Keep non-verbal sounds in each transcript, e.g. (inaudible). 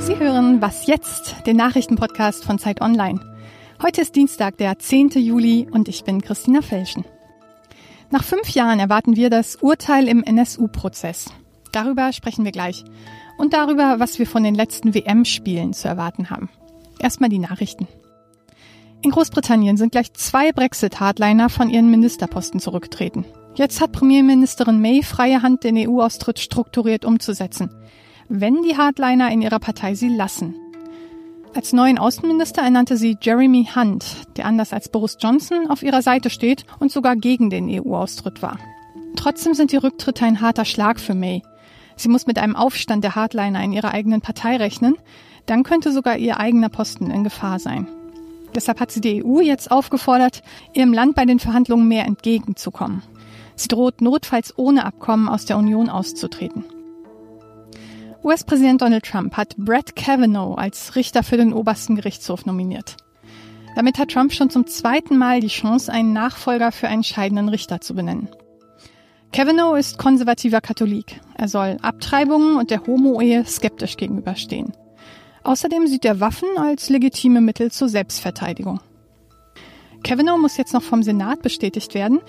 Sie hören Was jetzt, den Nachrichtenpodcast von Zeit Online. Heute ist Dienstag, der 10. Juli und ich bin Christina Felschen. Nach fünf Jahren erwarten wir das Urteil im NSU-Prozess. Darüber sprechen wir gleich. Und darüber, was wir von den letzten WM-Spielen zu erwarten haben. Erstmal die Nachrichten. In Großbritannien sind gleich zwei Brexit-Hardliner von ihren Ministerposten zurückgetreten. Jetzt hat Premierministerin May freie Hand, den EU-Austritt strukturiert umzusetzen, wenn die Hardliner in ihrer Partei sie lassen. Als neuen Außenminister ernannte sie Jeremy Hunt, der anders als Boris Johnson auf ihrer Seite steht und sogar gegen den EU-Austritt war. Trotzdem sind die Rücktritte ein harter Schlag für May. Sie muss mit einem Aufstand der Hardliner in ihrer eigenen Partei rechnen, dann könnte sogar ihr eigener Posten in Gefahr sein. Deshalb hat sie die EU jetzt aufgefordert, ihrem Land bei den Verhandlungen mehr entgegenzukommen. Sie droht notfalls ohne Abkommen aus der Union auszutreten. US-Präsident Donald Trump hat Brett Kavanaugh als Richter für den obersten Gerichtshof nominiert. Damit hat Trump schon zum zweiten Mal die Chance, einen Nachfolger für einen scheidenden Richter zu benennen. Kavanaugh ist konservativer Katholik. Er soll Abtreibungen und der Homo-Ehe skeptisch gegenüberstehen. Außerdem sieht er Waffen als legitime Mittel zur Selbstverteidigung. Kavanaugh muss jetzt noch vom Senat bestätigt werden.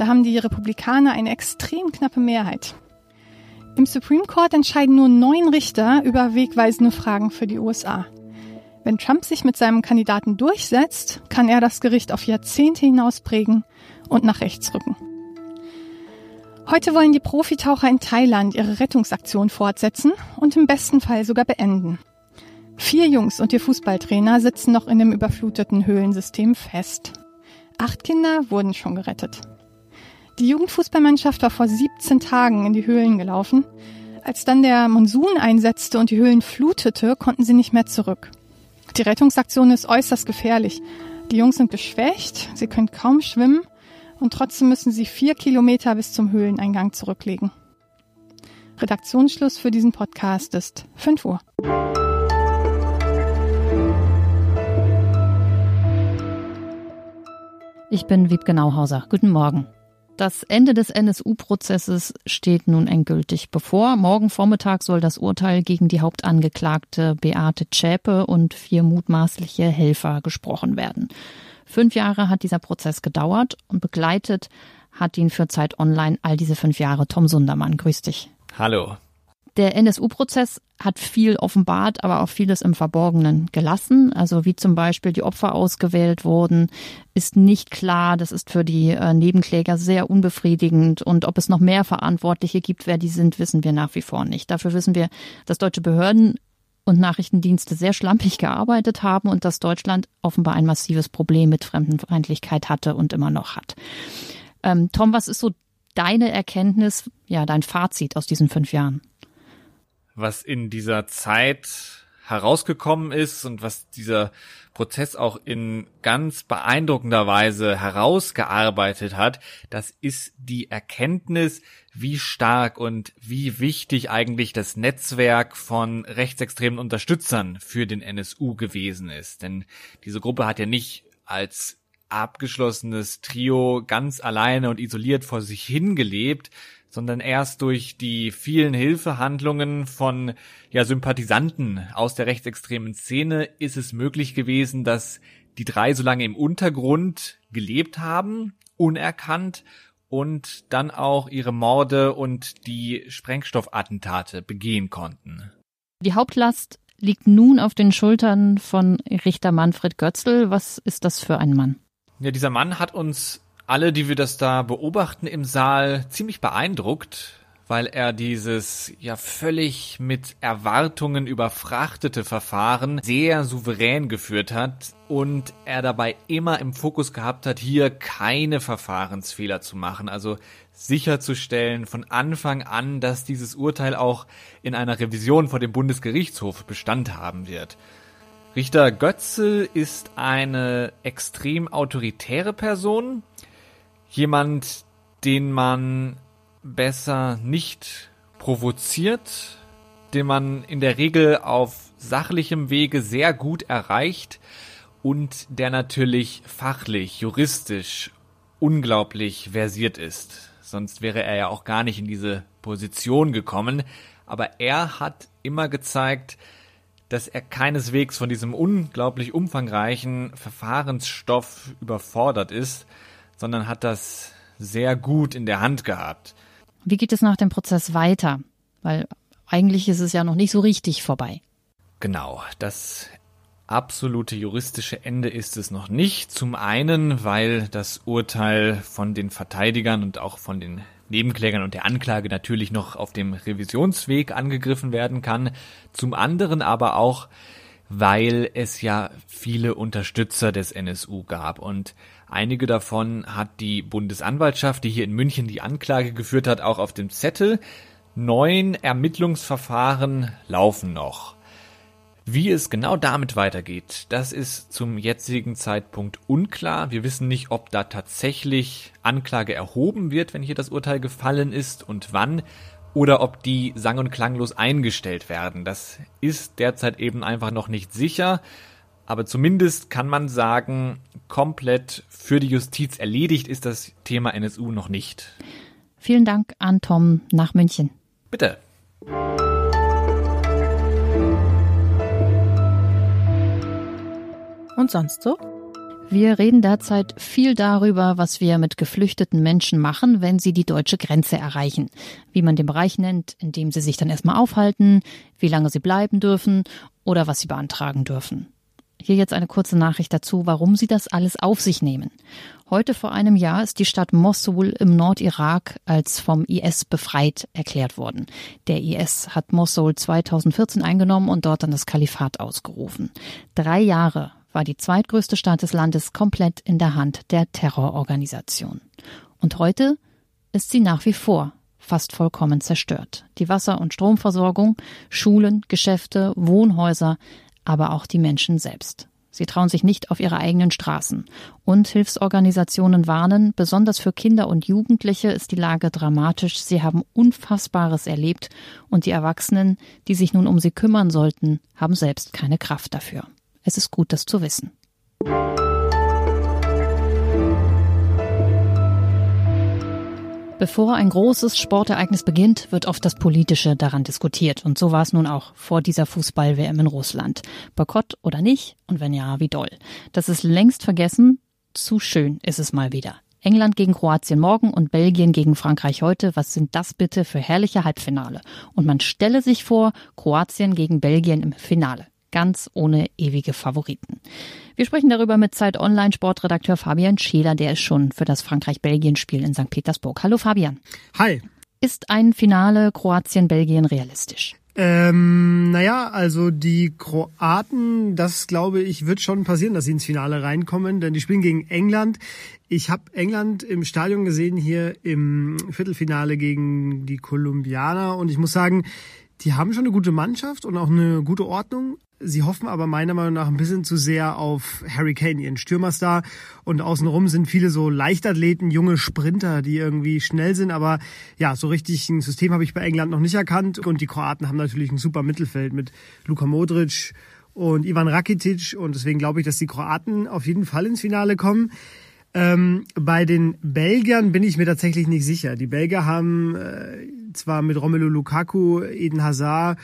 Da haben die Republikaner eine extrem knappe Mehrheit. Im Supreme Court entscheiden nur neun Richter über wegweisende Fragen für die USA. Wenn Trump sich mit seinem Kandidaten durchsetzt, kann er das Gericht auf Jahrzehnte hinaus prägen und nach rechts rücken. Heute wollen die Profitaucher in Thailand ihre Rettungsaktion fortsetzen und im besten Fall sogar beenden. Vier Jungs und ihr Fußballtrainer sitzen noch in dem überfluteten Höhlensystem fest. Acht Kinder wurden schon gerettet. Die Jugendfußballmannschaft war vor 17 Tagen in die Höhlen gelaufen. Als dann der Monsun einsetzte und die Höhlen flutete, konnten sie nicht mehr zurück. Die Rettungsaktion ist äußerst gefährlich. Die Jungs sind geschwächt, sie können kaum schwimmen und trotzdem müssen sie vier Kilometer bis zum Höhleneingang zurücklegen. Redaktionsschluss für diesen Podcast ist 5 Uhr. Ich bin Wiebke Nauhauser. Guten Morgen. Das Ende des NSU-Prozesses steht nun endgültig bevor. Morgen Vormittag soll das Urteil gegen die Hauptangeklagte Beate Zschäpe und vier mutmaßliche Helfer gesprochen werden. Fünf Jahre hat dieser Prozess gedauert und begleitet hat ihn für Zeit Online all diese fünf Jahre Tom Sundermann. Grüß dich. Hallo. Der NSU-Prozess hat viel offenbart, aber auch vieles im Verborgenen gelassen. Also wie zum Beispiel die Opfer ausgewählt wurden, ist nicht klar. Das ist für die äh, Nebenkläger sehr unbefriedigend. Und ob es noch mehr Verantwortliche gibt, wer die sind, wissen wir nach wie vor nicht. Dafür wissen wir, dass deutsche Behörden und Nachrichtendienste sehr schlampig gearbeitet haben und dass Deutschland offenbar ein massives Problem mit Fremdenfeindlichkeit hatte und immer noch hat. Ähm, Tom, was ist so deine Erkenntnis, ja, dein Fazit aus diesen fünf Jahren? Was in dieser Zeit herausgekommen ist und was dieser Prozess auch in ganz beeindruckender Weise herausgearbeitet hat, das ist die Erkenntnis, wie stark und wie wichtig eigentlich das Netzwerk von rechtsextremen Unterstützern für den NSU gewesen ist. Denn diese Gruppe hat ja nicht als abgeschlossenes Trio ganz alleine und isoliert vor sich hingelebt, sondern erst durch die vielen Hilfehandlungen von ja, Sympathisanten aus der rechtsextremen Szene ist es möglich gewesen, dass die drei so lange im Untergrund gelebt haben, unerkannt und dann auch ihre Morde und die Sprengstoffattentate begehen konnten. Die Hauptlast liegt nun auf den Schultern von Richter Manfred Götzl. Was ist das für ein Mann? Ja, dieser Mann hat uns alle, die wir das da beobachten im Saal, ziemlich beeindruckt, weil er dieses ja völlig mit Erwartungen überfrachtete Verfahren sehr souverän geführt hat und er dabei immer im Fokus gehabt hat, hier keine Verfahrensfehler zu machen, also sicherzustellen von Anfang an, dass dieses Urteil auch in einer Revision vor dem Bundesgerichtshof Bestand haben wird. Richter Götzel ist eine extrem autoritäre Person, jemand, den man besser nicht provoziert, den man in der Regel auf sachlichem Wege sehr gut erreicht und der natürlich fachlich, juristisch unglaublich versiert ist. Sonst wäre er ja auch gar nicht in diese Position gekommen. Aber er hat immer gezeigt, dass er keineswegs von diesem unglaublich umfangreichen Verfahrensstoff überfordert ist, sondern hat das sehr gut in der Hand gehabt. Wie geht es nach dem Prozess weiter? Weil eigentlich ist es ja noch nicht so richtig vorbei. Genau, das absolute juristische Ende ist es noch nicht. Zum einen, weil das Urteil von den Verteidigern und auch von den Nebenklägern und der Anklage natürlich noch auf dem Revisionsweg angegriffen werden kann. Zum anderen aber auch, weil es ja viele Unterstützer des NSU gab und einige davon hat die Bundesanwaltschaft, die hier in München die Anklage geführt hat, auch auf dem Zettel. Neun Ermittlungsverfahren laufen noch. Wie es genau damit weitergeht, das ist zum jetzigen Zeitpunkt unklar. Wir wissen nicht, ob da tatsächlich Anklage erhoben wird, wenn hier das Urteil gefallen ist und wann, oder ob die sang- und klanglos eingestellt werden. Das ist derzeit eben einfach noch nicht sicher. Aber zumindest kann man sagen, komplett für die Justiz erledigt ist das Thema NSU noch nicht. Vielen Dank an Tom nach München. Bitte. Und sonst so? Wir reden derzeit viel darüber, was wir mit geflüchteten Menschen machen, wenn sie die deutsche Grenze erreichen. Wie man den Bereich nennt, in dem sie sich dann erstmal aufhalten, wie lange sie bleiben dürfen oder was sie beantragen dürfen. Hier jetzt eine kurze Nachricht dazu, warum sie das alles auf sich nehmen. Heute vor einem Jahr ist die Stadt Mosul im Nordirak als vom IS befreit erklärt worden. Der IS hat Mosul 2014 eingenommen und dort dann das Kalifat ausgerufen. Drei Jahre war die zweitgrößte Stadt des Landes komplett in der Hand der Terrororganisation. Und heute ist sie nach wie vor fast vollkommen zerstört. Die Wasser- und Stromversorgung, Schulen, Geschäfte, Wohnhäuser, aber auch die Menschen selbst. Sie trauen sich nicht auf ihre eigenen Straßen. Und Hilfsorganisationen warnen, besonders für Kinder und Jugendliche ist die Lage dramatisch. Sie haben Unfassbares erlebt und die Erwachsenen, die sich nun um sie kümmern sollten, haben selbst keine Kraft dafür. Es ist gut, das zu wissen. Bevor ein großes Sportereignis beginnt, wird oft das Politische daran diskutiert. Und so war es nun auch vor dieser Fußball-WM in Russland. Boykott oder nicht? Und wenn ja, wie doll? Das ist längst vergessen. Zu schön ist es mal wieder. England gegen Kroatien morgen und Belgien gegen Frankreich heute. Was sind das bitte für herrliche Halbfinale? Und man stelle sich vor, Kroatien gegen Belgien im Finale ganz ohne ewige Favoriten. Wir sprechen darüber mit Zeit Online Sportredakteur Fabian Scheler, der ist schon für das Frankreich-Belgien-Spiel in St. Petersburg. Hallo Fabian. Hi. Ist ein Finale Kroatien-Belgien realistisch? Ähm, naja, also die Kroaten, das glaube ich, wird schon passieren, dass sie ins Finale reinkommen, denn die spielen gegen England. Ich habe England im Stadion gesehen hier im Viertelfinale gegen die Kolumbianer und ich muss sagen, die haben schon eine gute Mannschaft und auch eine gute Ordnung. Sie hoffen aber meiner Meinung nach ein bisschen zu sehr auf Harry Kane, ihren Stürmerstar. Und außenrum sind viele so Leichtathleten, junge Sprinter, die irgendwie schnell sind. Aber ja, so richtig ein System habe ich bei England noch nicht erkannt. Und die Kroaten haben natürlich ein super Mittelfeld mit Luka Modric und Ivan Rakitic. Und deswegen glaube ich, dass die Kroaten auf jeden Fall ins Finale kommen. Ähm, bei den Belgiern bin ich mir tatsächlich nicht sicher. Die Belgier haben äh, zwar mit Romelu Lukaku, Eden Hazard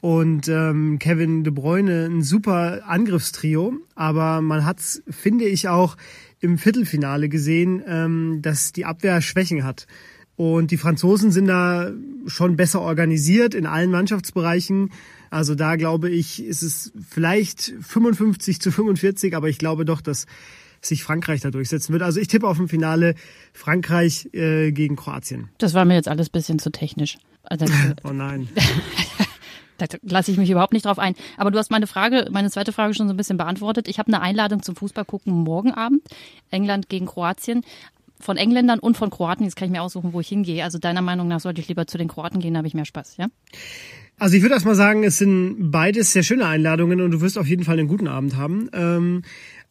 und ähm, Kevin De Bruyne ein super Angriffstrio, aber man hat, finde ich, auch im Viertelfinale gesehen, ähm, dass die Abwehr Schwächen hat. Und die Franzosen sind da schon besser organisiert in allen Mannschaftsbereichen. Also da glaube ich, ist es vielleicht 55 zu 45, aber ich glaube doch, dass sich Frankreich da durchsetzen wird. Also ich tippe auf ein Finale Frankreich äh, gegen Kroatien. Das war mir jetzt alles bisschen zu technisch. Also, (laughs) oh nein. (laughs) da lasse ich mich überhaupt nicht drauf ein. Aber du hast meine Frage, meine zweite Frage schon so ein bisschen beantwortet. Ich habe eine Einladung zum Fußball gucken morgen Abend. England gegen Kroatien. Von Engländern und von Kroaten. Jetzt kann ich mir aussuchen, wo ich hingehe. Also deiner Meinung nach sollte ich lieber zu den Kroaten gehen, da habe ich mehr Spaß, ja? Also ich würde erst mal sagen, es sind beides sehr schöne Einladungen und du wirst auf jeden Fall einen guten Abend haben. Ähm,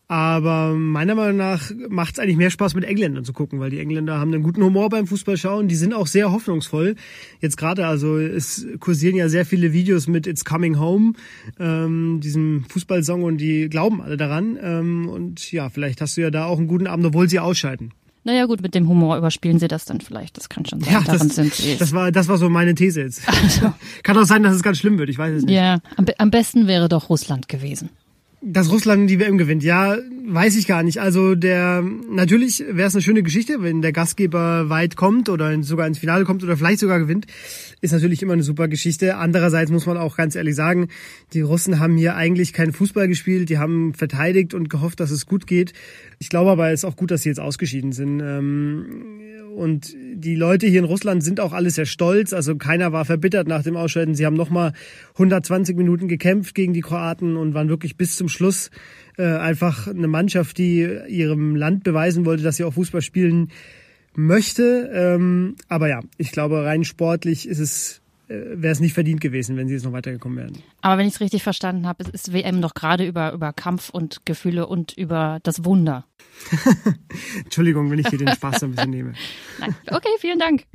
aber meiner Meinung nach macht es eigentlich mehr Spaß, mit Engländern zu gucken, weil die Engländer haben einen guten Humor beim Fußballschauen. Die sind auch sehr hoffnungsvoll. Jetzt gerade, also es kursieren ja sehr viele Videos mit It's Coming Home, ähm, diesem Fußballsong, und die glauben alle daran. Ähm, und ja, vielleicht hast du ja da auch einen guten Abend, obwohl sie ausscheiden. Naja gut, mit dem Humor überspielen sie das dann vielleicht. Das kann schon sein. Ja, Daran das, sind sie. das war das war so meine These jetzt. Also, (laughs) Kann auch sein, dass es ganz schlimm wird. Ich weiß es nicht. ja, am, am besten wäre doch Russland gewesen. Dass Russland die WM gewinnt, ja, weiß ich gar nicht. Also der natürlich wäre es eine schöne Geschichte, wenn der Gastgeber weit kommt oder sogar ins Finale kommt oder vielleicht sogar gewinnt, ist natürlich immer eine super Geschichte. Andererseits muss man auch ganz ehrlich sagen, die Russen haben hier eigentlich keinen Fußball gespielt, die haben verteidigt und gehofft, dass es gut geht. Ich glaube aber, es ist auch gut, dass sie jetzt ausgeschieden sind. Ähm, Und die Leute hier in Russland sind auch alle sehr stolz. Also keiner war verbittert nach dem Ausscheiden. Sie haben nochmal 120 Minuten gekämpft gegen die Kroaten und waren wirklich bis zum Schluss äh, einfach eine Mannschaft, die ihrem Land beweisen wollte, dass sie auch Fußball spielen möchte. Ähm, aber ja, ich glaube, rein sportlich ist es äh, wäre es nicht verdient gewesen, wenn sie jetzt noch weitergekommen wären. Aber wenn ich es richtig verstanden habe, ist WM doch gerade über, über Kampf und Gefühle und über das Wunder. (laughs) Entschuldigung, wenn ich hier den Spaß so ein bisschen nehme. (laughs) Nein. Okay, vielen Dank.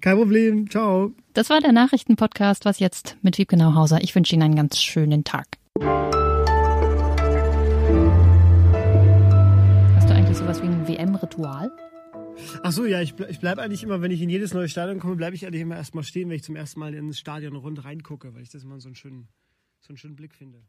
Kein Problem. Ciao. Das war der Nachrichtenpodcast. Was jetzt mit Wiebke Nauhauser. Ich wünsche Ihnen einen ganz schönen Tag. Hast du eigentlich sowas wie ein WM-Ritual? Ach so, ja, ich, ich bleib eigentlich immer, wenn ich in jedes neue Stadion komme, bleibe ich eigentlich immer erstmal stehen, wenn ich zum ersten Mal ins Stadion rund reingucke, weil ich das immer so einen schönen, so einen schönen Blick finde.